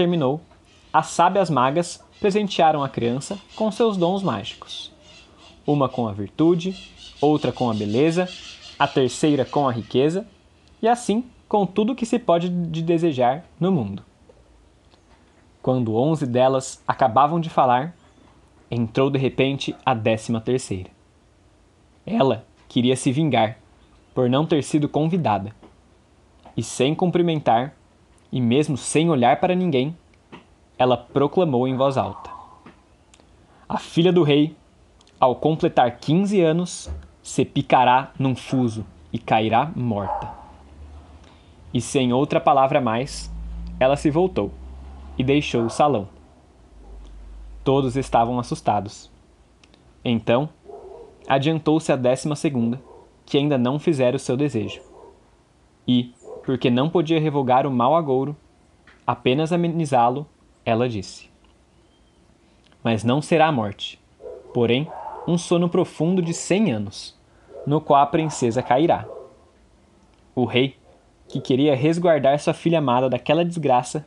terminou, as sábias magas presentearam a criança com seus dons mágicos. Uma com a virtude, outra com a beleza, a terceira com a riqueza, e assim com tudo que se pode de desejar no mundo. Quando onze delas acabavam de falar, entrou de repente a décima terceira. Ela queria se vingar por não ter sido convidada. E sem cumprimentar, e mesmo sem olhar para ninguém, ela proclamou em voz alta: A filha do rei, ao completar quinze anos, se picará num fuso e cairá morta. E sem outra palavra mais, ela se voltou e deixou o salão. Todos estavam assustados. Então, adiantou-se a décima segunda, que ainda não fizera o seu desejo. E, porque não podia revogar o mau agouro, apenas amenizá-lo, ela disse: Mas não será a morte, porém um sono profundo de cem anos, no qual a princesa cairá. O rei, que queria resguardar sua filha amada daquela desgraça,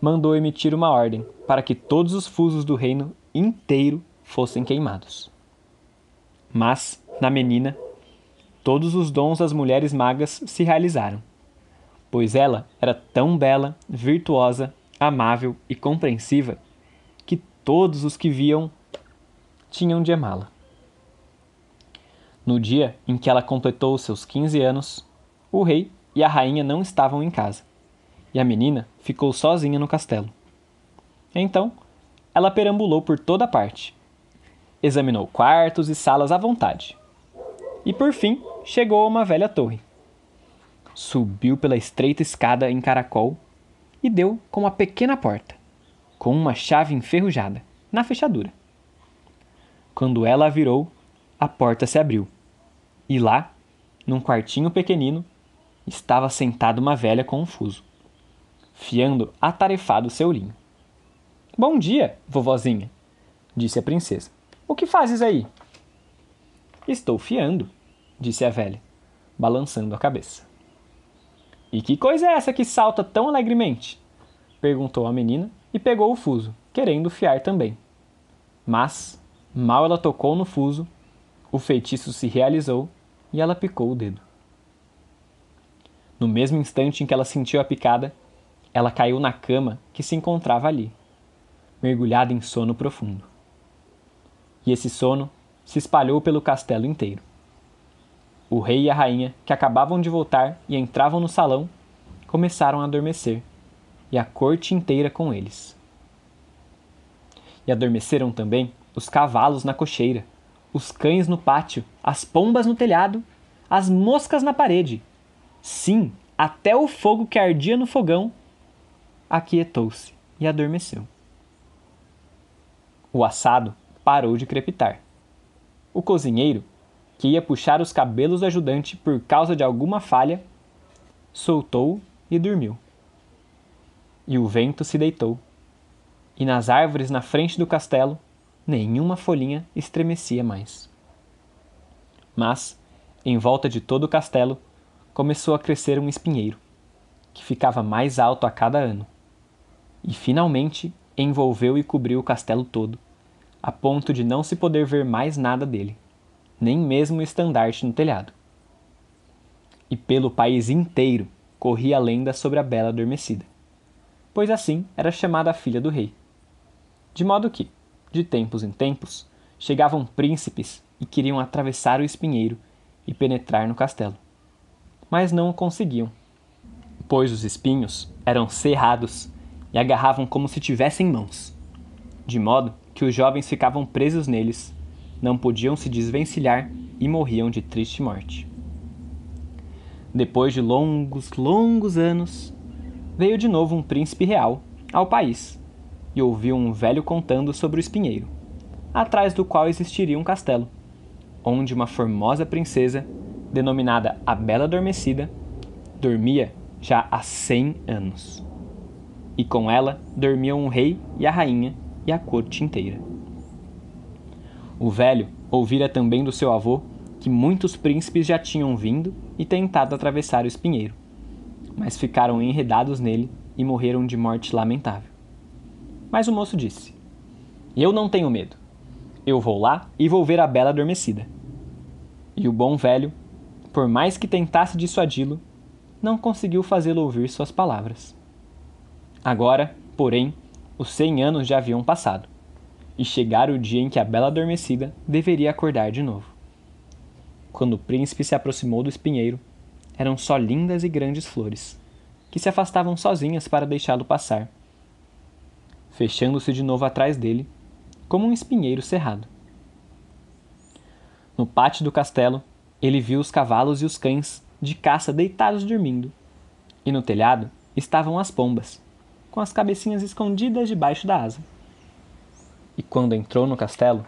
mandou emitir uma ordem para que todos os fusos do reino inteiro fossem queimados. Mas, na menina, todos os dons das mulheres magas se realizaram, pois ela era tão bela, virtuosa, amável e compreensiva que todos os que viam tinham de amá-la. No dia em que ela completou seus 15 anos, o rei e a rainha não estavam em casa e a menina ficou sozinha no castelo. Então, ela perambulou por toda parte. Examinou quartos e salas à vontade. E por fim, chegou a uma velha torre. Subiu pela estreita escada em caracol e deu com uma pequena porta, com uma chave enferrujada, na fechadura. Quando ela a virou, a porta se abriu. E lá, num quartinho pequenino, estava sentada uma velha confuso fiando atarefado seu linho. Bom dia, vovozinha, disse a princesa. O que fazes aí? Estou fiando, disse a velha, balançando a cabeça. E que coisa é essa que salta tão alegremente? perguntou a menina e pegou o fuso, querendo fiar também. Mas, mal ela tocou no fuso, o feitiço se realizou e ela picou o dedo. No mesmo instante em que ela sentiu a picada, ela caiu na cama que se encontrava ali, mergulhada em sono profundo. E esse sono se espalhou pelo castelo inteiro. O rei e a rainha, que acabavam de voltar e entravam no salão, começaram a adormecer, e a corte inteira com eles. E adormeceram também os cavalos na cocheira, os cães no pátio, as pombas no telhado, as moscas na parede. Sim, até o fogo que ardia no fogão aquietou-se e adormeceu. O assado parou de crepitar. O cozinheiro, que ia puxar os cabelos do ajudante por causa de alguma falha, soltou e dormiu. E o vento se deitou, e nas árvores na frente do castelo nenhuma folhinha estremecia mais. Mas, em volta de todo o castelo, começou a crescer um espinheiro, que ficava mais alto a cada ano e finalmente envolveu e cobriu o castelo todo, a ponto de não se poder ver mais nada dele, nem mesmo o estandarte no telhado. E pelo país inteiro corria a lenda sobre a bela adormecida, pois assim era chamada a filha do rei. De modo que, de tempos em tempos, chegavam príncipes e queriam atravessar o espinheiro e penetrar no castelo. Mas não o conseguiam, pois os espinhos eram cerrados e agarravam como se tivessem mãos, de modo que os jovens ficavam presos neles, não podiam se desvencilhar e morriam de triste morte. Depois de longos, longos anos, veio de novo um príncipe real ao país e ouviu um velho contando sobre o espinheiro, atrás do qual existiria um castelo, onde uma formosa princesa, denominada a Bela Adormecida, dormia já há cem anos e com ela dormiam o rei e a rainha e a corte inteira. O velho ouvira também do seu avô que muitos príncipes já tinham vindo e tentado atravessar o espinheiro, mas ficaram enredados nele e morreram de morte lamentável. Mas o moço disse: Eu não tenho medo. Eu vou lá e vou ver a bela adormecida. E o bom velho, por mais que tentasse dissuadi-lo, não conseguiu fazê-lo ouvir suas palavras. Agora, porém, os cem anos já haviam passado, e chegara o dia em que a bela adormecida deveria acordar de novo. Quando o príncipe se aproximou do espinheiro, eram só lindas e grandes flores, que se afastavam sozinhas para deixá-lo passar, fechando-se de novo atrás dele, como um espinheiro cerrado. No pátio do castelo, ele viu os cavalos e os cães de caça deitados dormindo, e no telhado estavam as pombas, com as cabecinhas escondidas debaixo da asa. E quando entrou no castelo,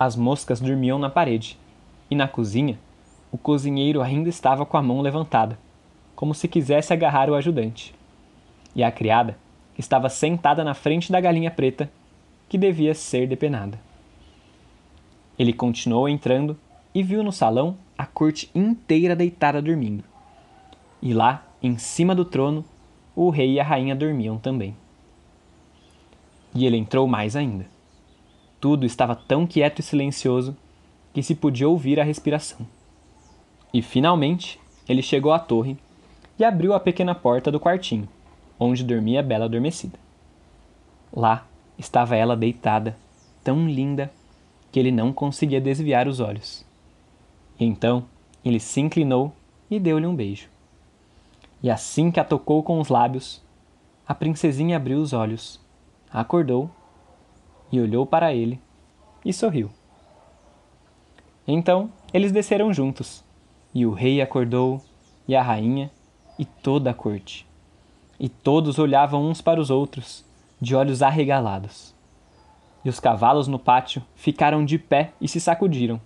as moscas dormiam na parede, e na cozinha, o cozinheiro ainda estava com a mão levantada, como se quisesse agarrar o ajudante. E a criada estava sentada na frente da galinha preta, que devia ser depenada. Ele continuou entrando e viu no salão a corte inteira deitada dormindo. E lá, em cima do trono, o rei e a rainha dormiam também. E ele entrou mais ainda. Tudo estava tão quieto e silencioso que se podia ouvir a respiração. E finalmente ele chegou à torre e abriu a pequena porta do quartinho, onde dormia a bela adormecida. Lá estava ela deitada, tão linda que ele não conseguia desviar os olhos. Então ele se inclinou e deu-lhe um beijo. E assim que a tocou com os lábios, a princesinha abriu os olhos, acordou e olhou para ele e sorriu. Então eles desceram juntos, e o rei acordou, e a rainha, e toda a corte. E todos olhavam uns para os outros, de olhos arregalados. E os cavalos no pátio ficaram de pé e se sacudiram.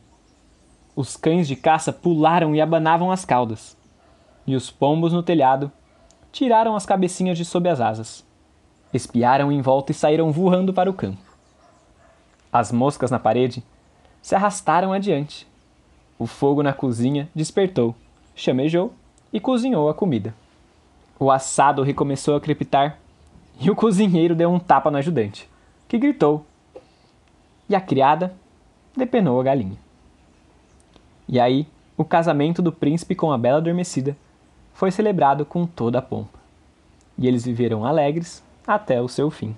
Os cães de caça pularam e abanavam as caudas e os pombos no telhado tiraram as cabecinhas de sob as asas, espiaram em volta e saíram voando para o campo. As moscas na parede se arrastaram adiante. O fogo na cozinha despertou, chamejou e cozinhou a comida. O assado recomeçou a crepitar e o cozinheiro deu um tapa no ajudante, que gritou. E a criada depenou a galinha. E aí, o casamento do príncipe com a bela adormecida foi celebrado com toda a pompa. E eles viveram alegres até o seu fim.